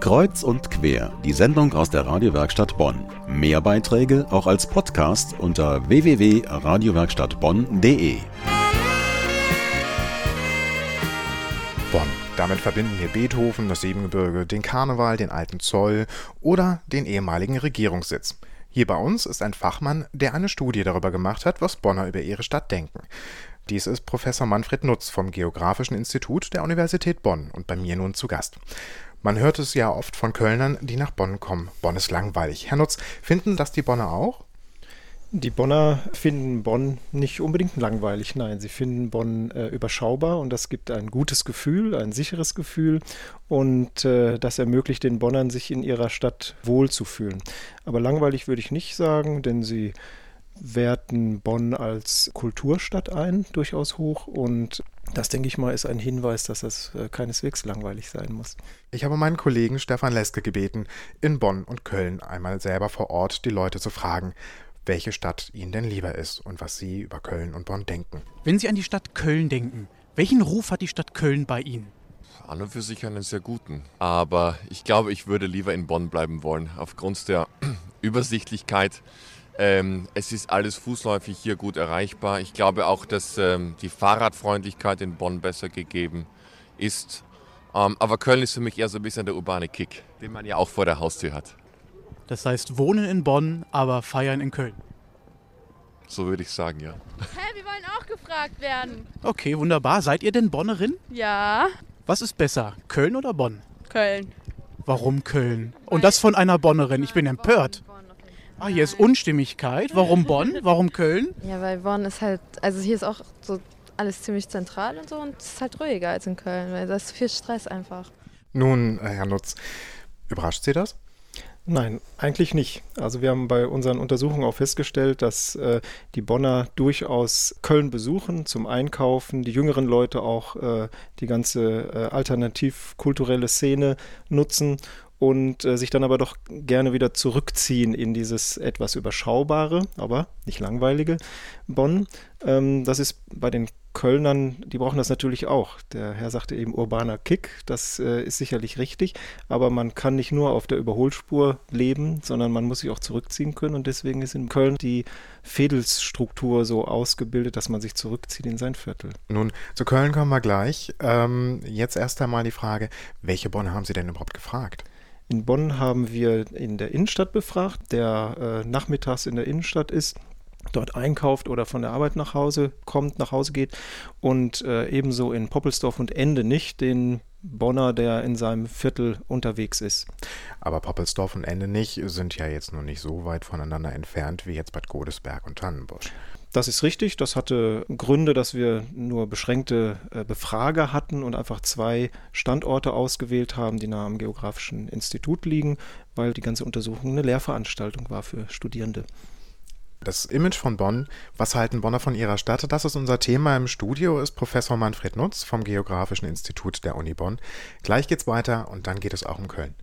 Kreuz und quer, die Sendung aus der Radiowerkstatt Bonn. Mehr Beiträge auch als Podcast unter www.radiowerkstattbonn.de. Bonn. Damit verbinden wir Beethoven, das Siebengebirge, den Karneval, den alten Zoll oder den ehemaligen Regierungssitz. Hier bei uns ist ein Fachmann, der eine Studie darüber gemacht hat, was Bonner über ihre Stadt denken. Dies ist Professor Manfred Nutz vom Geografischen Institut der Universität Bonn und bei mir nun zu Gast. Man hört es ja oft von Kölnern, die nach Bonn kommen. Bonn ist langweilig. Herr Nutz, finden das die Bonner auch? Die Bonner finden Bonn nicht unbedingt langweilig, nein, sie finden Bonn äh, überschaubar und das gibt ein gutes Gefühl, ein sicheres Gefühl und äh, das ermöglicht den Bonnern, sich in ihrer Stadt wohlzufühlen. Aber langweilig würde ich nicht sagen, denn sie werten Bonn als Kulturstadt ein, durchaus hoch. Und das, denke ich mal, ist ein Hinweis, dass das äh, keineswegs langweilig sein muss. Ich habe meinen Kollegen Stefan Leske gebeten, in Bonn und Köln einmal selber vor Ort die Leute zu fragen, welche Stadt ihnen denn lieber ist und was sie über Köln und Bonn denken. Wenn Sie an die Stadt Köln denken, welchen Ruf hat die Stadt Köln bei Ihnen? An und für sich einen sehr guten. Aber ich glaube, ich würde lieber in Bonn bleiben wollen, aufgrund der Übersichtlichkeit ähm, es ist alles fußläufig hier gut erreichbar. Ich glaube auch, dass ähm, die Fahrradfreundlichkeit in Bonn besser gegeben ist. Ähm, aber Köln ist für mich eher so ein bisschen der urbane Kick, den man ja auch vor der Haustür hat. Das heißt, wohnen in Bonn, aber feiern in Köln. So würde ich sagen, ja. Hä, wir wollen auch gefragt werden. Okay, wunderbar. Seid ihr denn Bonnerin? Ja, Was ist besser, Köln oder Bonn? Köln. Warum Köln? Und das von einer Bonnerin. Ich bin empört. Ah, hier ist Unstimmigkeit. Warum Bonn? Warum Köln? Ja, weil Bonn ist halt, also hier ist auch so alles ziemlich zentral und so und es ist halt ruhiger als in Köln, weil da ist viel Stress einfach. Nun, äh, Herr Nutz, überrascht Sie das? Nein, eigentlich nicht. Also wir haben bei unseren Untersuchungen auch festgestellt, dass äh, die Bonner durchaus Köln besuchen zum Einkaufen, die jüngeren Leute auch äh, die ganze äh, alternativ-kulturelle Szene nutzen und äh, sich dann aber doch gerne wieder zurückziehen in dieses etwas überschaubare, aber nicht langweilige Bonn. Ähm, das ist bei den Kölnern, die brauchen das natürlich auch. Der Herr sagte eben urbaner Kick, das äh, ist sicherlich richtig, aber man kann nicht nur auf der Überholspur leben, sondern man muss sich auch zurückziehen können und deswegen ist in Köln die Fädelsstruktur so ausgebildet, dass man sich zurückzieht in sein Viertel. Nun, zu Köln kommen wir gleich. Ähm, jetzt erst einmal die Frage, welche Bonner haben Sie denn überhaupt gefragt? In Bonn haben wir in der Innenstadt befragt, der äh, nachmittags in der Innenstadt ist, dort einkauft oder von der Arbeit nach Hause kommt, nach Hause geht und äh, ebenso in Poppelsdorf und Ende nicht den Bonner, der in seinem Viertel unterwegs ist. Aber Poppelsdorf und Ende nicht sind ja jetzt nur nicht so weit voneinander entfernt wie jetzt Bad Godesberg und Tannenbusch. Das ist richtig. Das hatte Gründe, dass wir nur beschränkte äh, Befrager hatten und einfach zwei Standorte ausgewählt haben, die nah am Geografischen Institut liegen, weil die ganze Untersuchung eine Lehrveranstaltung war für Studierende. Das Image von Bonn, was halten Bonner von ihrer Stadt? Das ist unser Thema im Studio, ist Professor Manfred Nutz vom Geografischen Institut der Uni Bonn. Gleich geht's weiter und dann geht es auch um Köln.